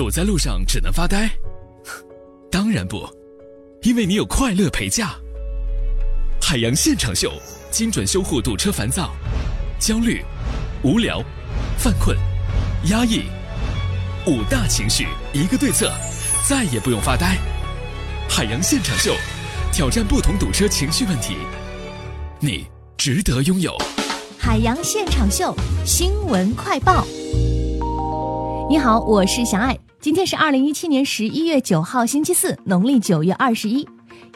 堵在路上只能发呆？当然不，因为你有快乐陪驾。海洋现场秀，精准修护堵车烦躁、焦虑、无聊、犯困、压抑五大情绪，一个对策，再也不用发呆。海洋现场秀，挑战不同堵车情绪问题，你值得拥有。海洋现场秀新闻快报。你好，我是小爱。今天是二零一七年十一月九号，星期四，农历九月二十一。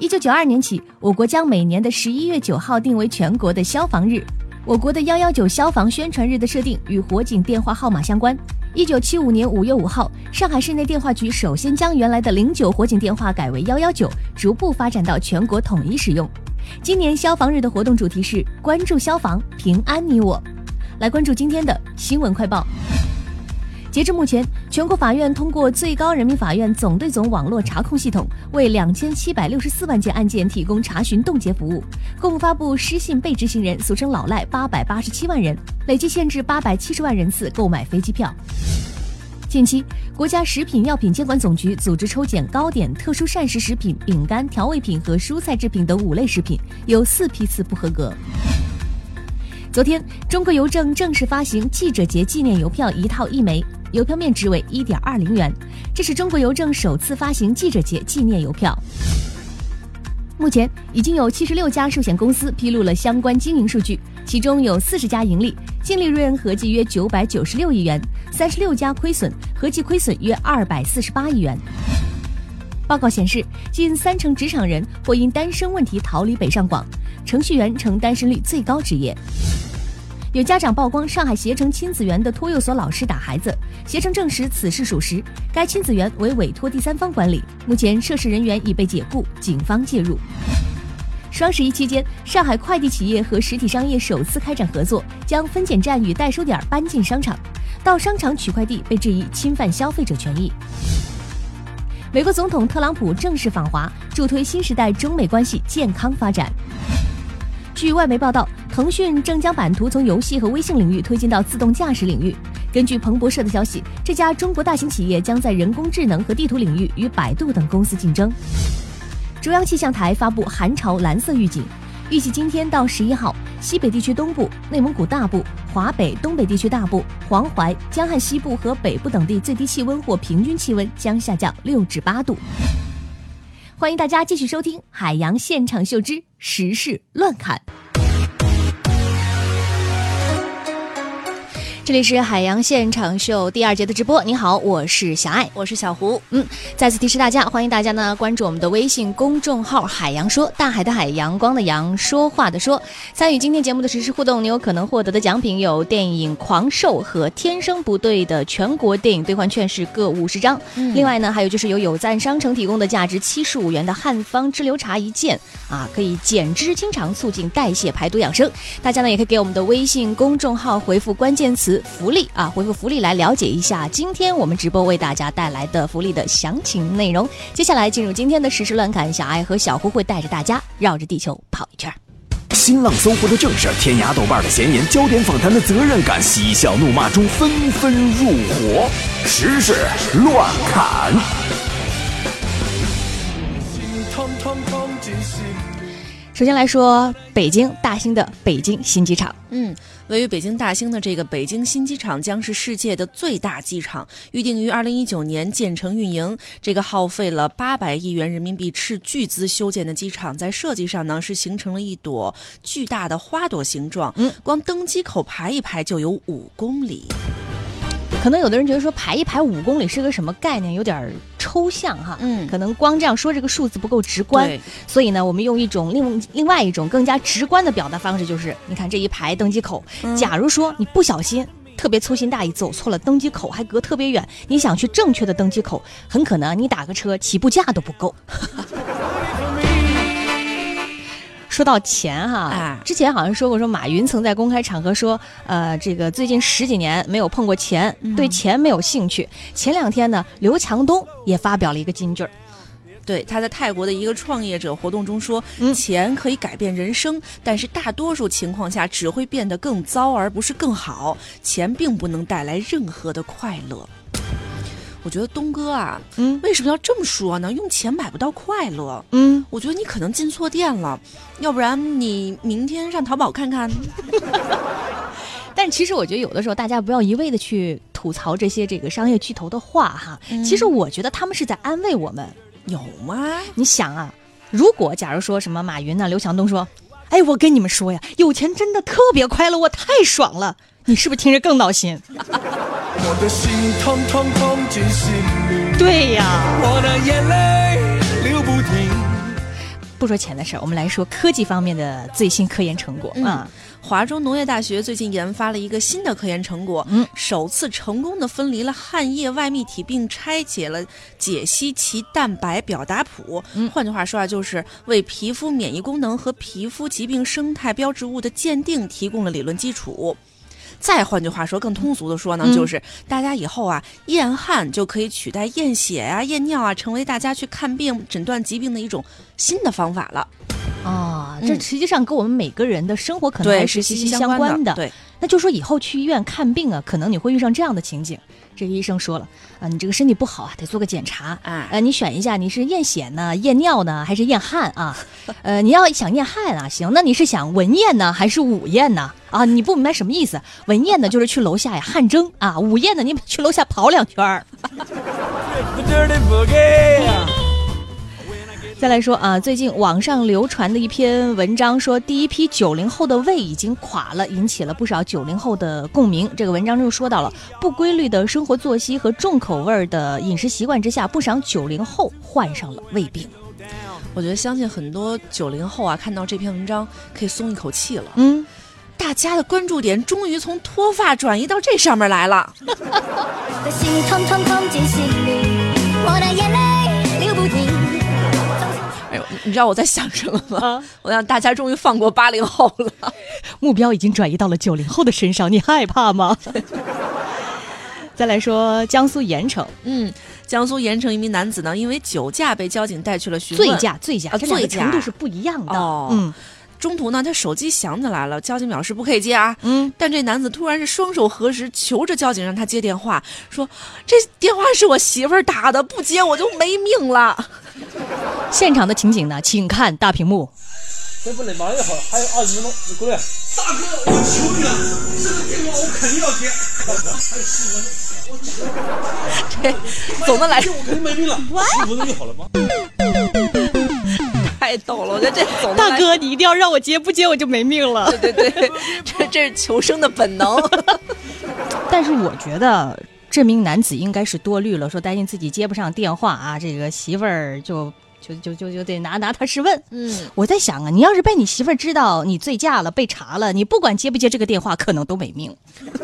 一九九二年起，我国将每年的十一月九号定为全国的消防日。我国的幺幺九消防宣传日的设定与火警电话号码相关。一九七五年五月五号，上海市内电话局首先将原来的零九火警电话改为幺幺九，逐步发展到全国统一使用。今年消防日的活动主题是关注消防，平安你我。来关注今天的新闻快报。截至目前，全国法院通过最高人民法院总对总网络查控系统，为两千七百六十四万件案件提供查询冻结服务，共发布失信被执行人（俗称老赖）八百八十七万人，累计限制八百七十万人次购买飞机票。近期，国家食品药品监管总局组织抽检糕点、特殊膳食食品、饼干、调味品和蔬菜制品等五类食品，有四批次不合格。昨天，中国邮政正式发行记者节纪念邮票一套一枚。邮票面值为一点二零元，这是中国邮政首次发行记者节纪念邮票。目前已经有七十六家寿险公司披露了相关经营数据，其中有四十家盈利，净利润合计约九百九十六亿元；三十六家亏损，合计亏损约二百四十八亿元。报告显示，近三成职场人或因单身问题逃离北上广，程序员成单身率最高职业。有家长曝光上海携程亲子园的托幼所老师打孩子，携程证实此事属实。该亲子园为委托第三方管理，目前涉事人员已被解雇，警方介入。双十一期间，上海快递企业和实体商业首次开展合作，将分拣站与代收点搬进商场。到商场取快递被质疑侵犯消费者权益。美国总统特朗普正式访华，助推新时代中美关系健康发展。据外媒报道。腾讯正将版图从游戏和微信领域推进到自动驾驶领域。根据彭博社的消息，这家中国大型企业将在人工智能和地图领域与百度等公司竞争。中央气象台发布寒潮蓝色预警，预计今天到十一号，西北地区东部、内蒙古大部、华北、东北地区大部、黄淮、江汉西部和北部等地最低气温或平均气温将下降六至八度。欢迎大家继续收听《海洋现场秀之时事乱侃》。这里是海洋现场秀第二节的直播。你好，我是小爱，我是小胡。嗯，再次提示大家，欢迎大家呢关注我们的微信公众号“海洋说”，大海的海，阳光的阳，说话的说。参与今天节目的实时互动，你有可能获得的奖品有电影《狂兽》和《天生不对》的全国电影兑换券是各五十张。另外呢，还有就是由有赞商城提供的价值七十五元的汉方支流茶一件啊，可以减脂清肠，促进代谢，排毒养生。大家呢也可以给我们的微信公众号回复关键词。福利啊，回复福利来了解一下今天我们直播为大家带来的福利的详情内容。接下来进入今天的实时乱侃，小爱和小胡会带着大家绕着地球跑一圈。新浪搜狐的正事，天涯豆瓣的闲言，焦点访谈的责任感，嬉笑怒骂中纷纷入伙，时事乱侃。首先来说北京大兴的北京新机场，嗯。位于北京大兴的这个北京新机场将是世界的最大机场，预定于二零一九年建成运营。这个耗费了八百亿元人民币斥巨资修建的机场，在设计上呢是形成了一朵巨大的花朵形状。嗯，光登机口排一排就有五公里。可能有的人觉得说排一排五公里是个什么概念，有点抽象哈。嗯，可能光这样说这个数字不够直观。所以呢，我们用一种另另外一种更加直观的表达方式，就是你看这一排登机口，假如说你不小心特别粗心大意走错了登机口，还隔特别远，你想去正确的登机口，很可能你打个车起步价都不够。说到钱哈，之前好像说过，说马云曾在公开场合说，呃，这个最近十几年没有碰过钱，对钱没有兴趣。前两天呢，刘强东也发表了一个金句儿，对，他在泰国的一个创业者活动中说，钱可以改变人生，但是大多数情况下只会变得更糟，而不是更好。钱并不能带来任何的快乐。我觉得东哥啊，嗯为什么要这么说呢？用钱买不到快乐。嗯，我觉得你可能进错店了，要不然你明天上淘宝看看。但其实我觉得有的时候大家不要一味的去吐槽这些这个商业巨头的话哈，嗯其实我觉得他们是在安慰我们。有吗？你想啊，如果假如说什么马云呢、刘强东说，哎，我跟你们说呀，有钱真的特别快乐，我太爽了，你是不是听着更闹心？我的心痛痛痛进心里，对呀。我的眼泪流不停。不说钱的事儿，我们来说科技方面的最新科研成果、嗯啊。华中农业大学最近研发了一个新的科研成果，嗯首次成功的分离了汗液外泌体，并拆解了解析其蛋白表达谱。嗯换句话说啊，就是为皮肤免疫功能和皮肤疾病生态标志物的鉴定提供了理论基础。再换句话说，更通俗的说呢，嗯就是大家以后啊，验汗就可以取代验血啊、验尿啊，成为大家去看病、诊断疾病的一种新的方法了。啊，嗯这实际上跟我们每个人的生活可能，还是息息息相关的。对，那就说以后去医院看病啊，可能你会遇上这样的情景。这个医生说了啊，你这个身体不好啊，得做个检查。哎呃，你选一下，你是验血呢、验尿呢，还是验汗啊？呃，你要想验汗啊，行，那你是想文验呢，还是武验呢？啊，你不明白什么意思？文验呢，就是去楼下呀汗蒸啊；武验呢，你去楼下跑两圈儿。再来说啊，最近网上流传的一篇文章说，第一批九零后的胃已经垮了，引起了不少九零后的共鸣。这个文章就说到了不规律的生活作息和重口味的饮食习惯之下，不少九零后患上了胃病。我觉得相信很多九零后啊，看到这篇文章可以松一口气了。嗯，大家的关注点终于从脱发转移到这上面来了。的心痛痛痛进心里，我的眼泪流不停。哎呦，你你知道我在想什么吗？啊我想大家终于放过八零后了。目标已经转移到了九零后的身上，你害怕吗？再来说江苏盐城嗯，江苏盐城一名男子呢，因为酒驾被交警带去了询问。醉驾，醉驾，啊这两个醉驾程度是不一样的。哦嗯中途呢，他手机响起来了，交警表示不可以接啊。嗯，但这男子突然是双手合十，求着交警让他接电话，说这电话是我媳妇儿打的，不接我就没命了。现场的情景呢，请看大屏幕。这不能马上就好，还有二十分钟，你过来。大哥，我求你了，这个电话我肯定要接。还有十分钟，这总的来说我肯定没命了，十五分钟就好了吗？太逗了，我觉得这总大哥，你一定要让我接，不接我就没命了。对对对，这这是求生的本能。但是我觉得这名男子应该是多虑了，说担心自己接不上电话啊，这个媳妇儿就就就就就得拿拿他试问。嗯，我在想啊，你要是被你媳妇儿知道你醉驾了、被查了，你不管接不接这个电话，可能都没命。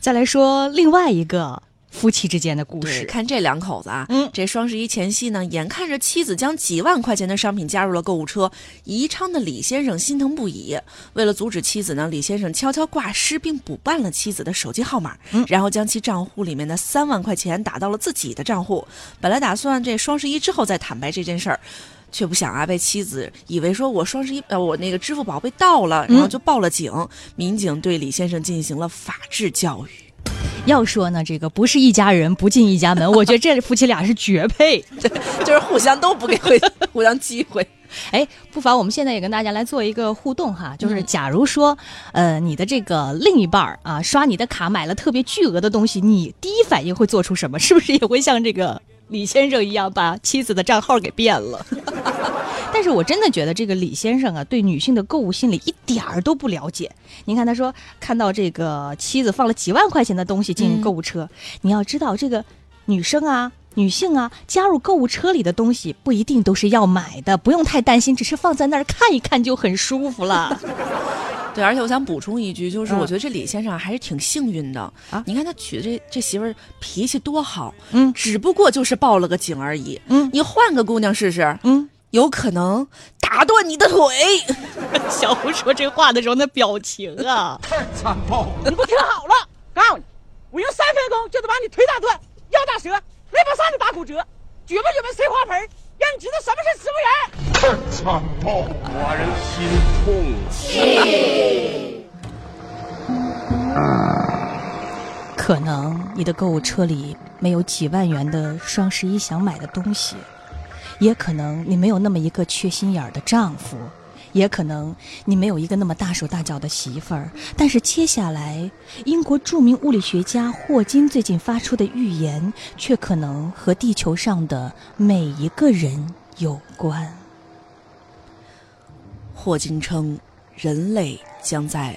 再来说另外一个夫妻之间的故，事，看这两口子啊，嗯这双十一前夕呢，眼看着妻子将几万块钱的商品加入了购物车，宜昌的李先生心疼不已。为了阻止妻子呢，李先生悄悄挂失并补办了妻子的手机号码，嗯然后将其账户里面的三万块钱打到了自己的账户。本来打算这双十一之后再坦白这件事儿。却不想啊，被妻子以为说我双十一呃我那个支付宝被盗了，然后就报了警。民警对李先生进行了法制教育。要说呢，这个不是一家人不进一家门，我觉得这夫妻俩是绝配。就是互相都不给回 互相机会。哎，不妨我们现在也跟大家来做一个互动哈，就是假如说，呃，你的这个另一半儿啊，刷你的卡买了特别巨额的东西，你第一反应会做出什么？是不是也会像这个李先生一样，把妻子的账号给变了？但是我真的觉得这个李先生啊，对女性的购物心理一点儿都不了解。您看，他说看到这个妻子放了几万块钱的东西进购物车，你要知道这个女生啊。女性啊，加入购物车里的东西不一定都是要买的，不用太担心，只是放在那儿看一看就很舒服了。对，而且我想补充一句，就是嗯我觉得这李先生啊还是挺幸运的啊你看他娶的这这媳妇儿脾气多好，嗯只不过就是报了个警而已。嗯你换个姑娘试试，嗯，有可能打断你的腿。小胡说这话的时候那表情啊，太残暴了。你给我听好了，告诉你，我用三分钟就能把你腿打断、腰打折、肋巴扇子打骨折，举吧举吧碎花盆，让你知道什么是植物人。太残暴，寡人心痛。可能你的购物车里没有几万元的双十一想买的东西，也可能你没有那么一个缺心眼儿的丈夫，也可能你没有一个那么大手大脚的媳妇儿。但是接下来，英国著名物理学家霍金最近发出的预言，却可能和地球上的每一个人有关。霍金称，人类将在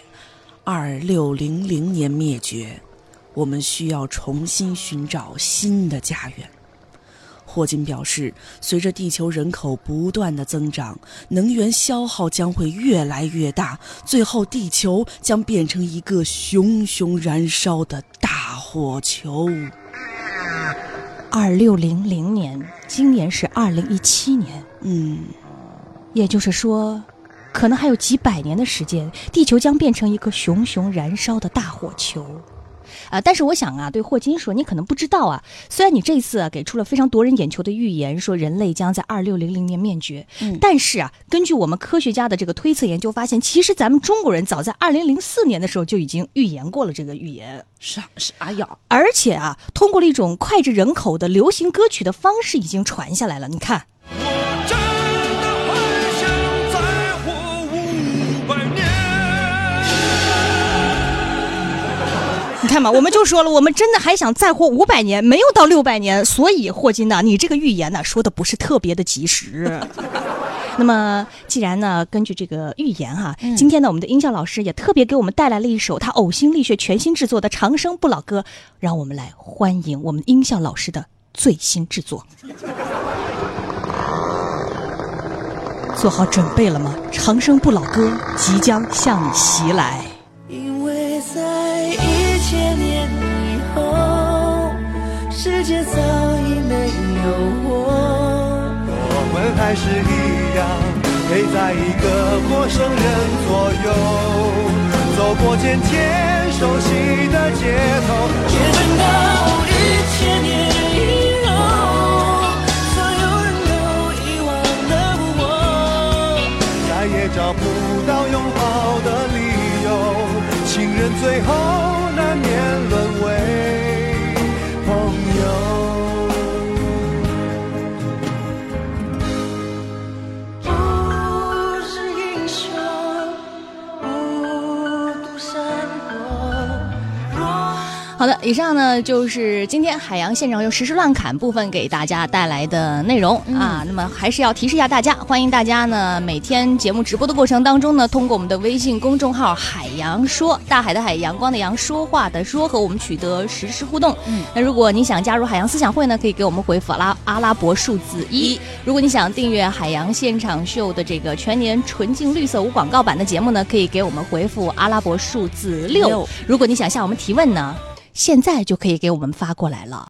二六零零年灭绝，我们需要重新寻找新的家园。霍金表示，随着地球人口不断的增长，能源消耗将会越来越大，最后地球将变成一个熊熊燃烧的大火球。二六零零年，今年是二零一七年，嗯，也就是说，可能还有几百年的时间，地球将变成一个熊熊燃烧的大火球。啊、但是我想啊，对霍金说，你可能不知道啊，虽然你这次啊给出了非常夺人眼球的预言，说人类将在二六零零年灭绝，嗯但是啊，根据我们科学家的这个推测研究发现，其实咱们中国人早在二零零四年的时候就已经预言过了这个预言。啥啥呀？而且啊，通过了一种脍炙人口的流行歌曲的方式已经传下来了。你看，看嘛，我们就说了，我们真的还想再活五百年，没有到六百年，所以霍金呐，你这个预言呢说的不是特别的及时。那么，既然呢，根据这个预言哈，今天呢，我们的音效老师也特别给我们带来了一首他呕心沥血全新制作的《长生不老歌》，让我们来欢迎我们音效老师的最新制作。做好准备了吗？《长生不老歌》即将向你袭来。世界早已没有我。我们还是一样，陪在一个陌生人左右，走过渐渐熟悉的街头。也等到一千年以后，所有人都遗忘了我。再也找不到拥抱的理由，情人最后难免沦为以上呢就是今天海洋现场秀实时乱砍部分给大家带来的内容、啊。那么还是要提示一下大家，欢迎大家呢每天节目直播的过程当中呢，通过我们的微信公众号“海洋说”，大海的海，阳光的阳，说话的说，和我们取得实时互动。嗯，那如果你想加入海洋思想会呢，可以给我们回复阿拉阿拉伯数字一。如果你想订阅海洋现场秀的这个全年纯净绿色无广告版的节目呢，可以给我们回复阿拉伯数字六六。如果你想向我们提问呢，现在就可以给我们发过来了。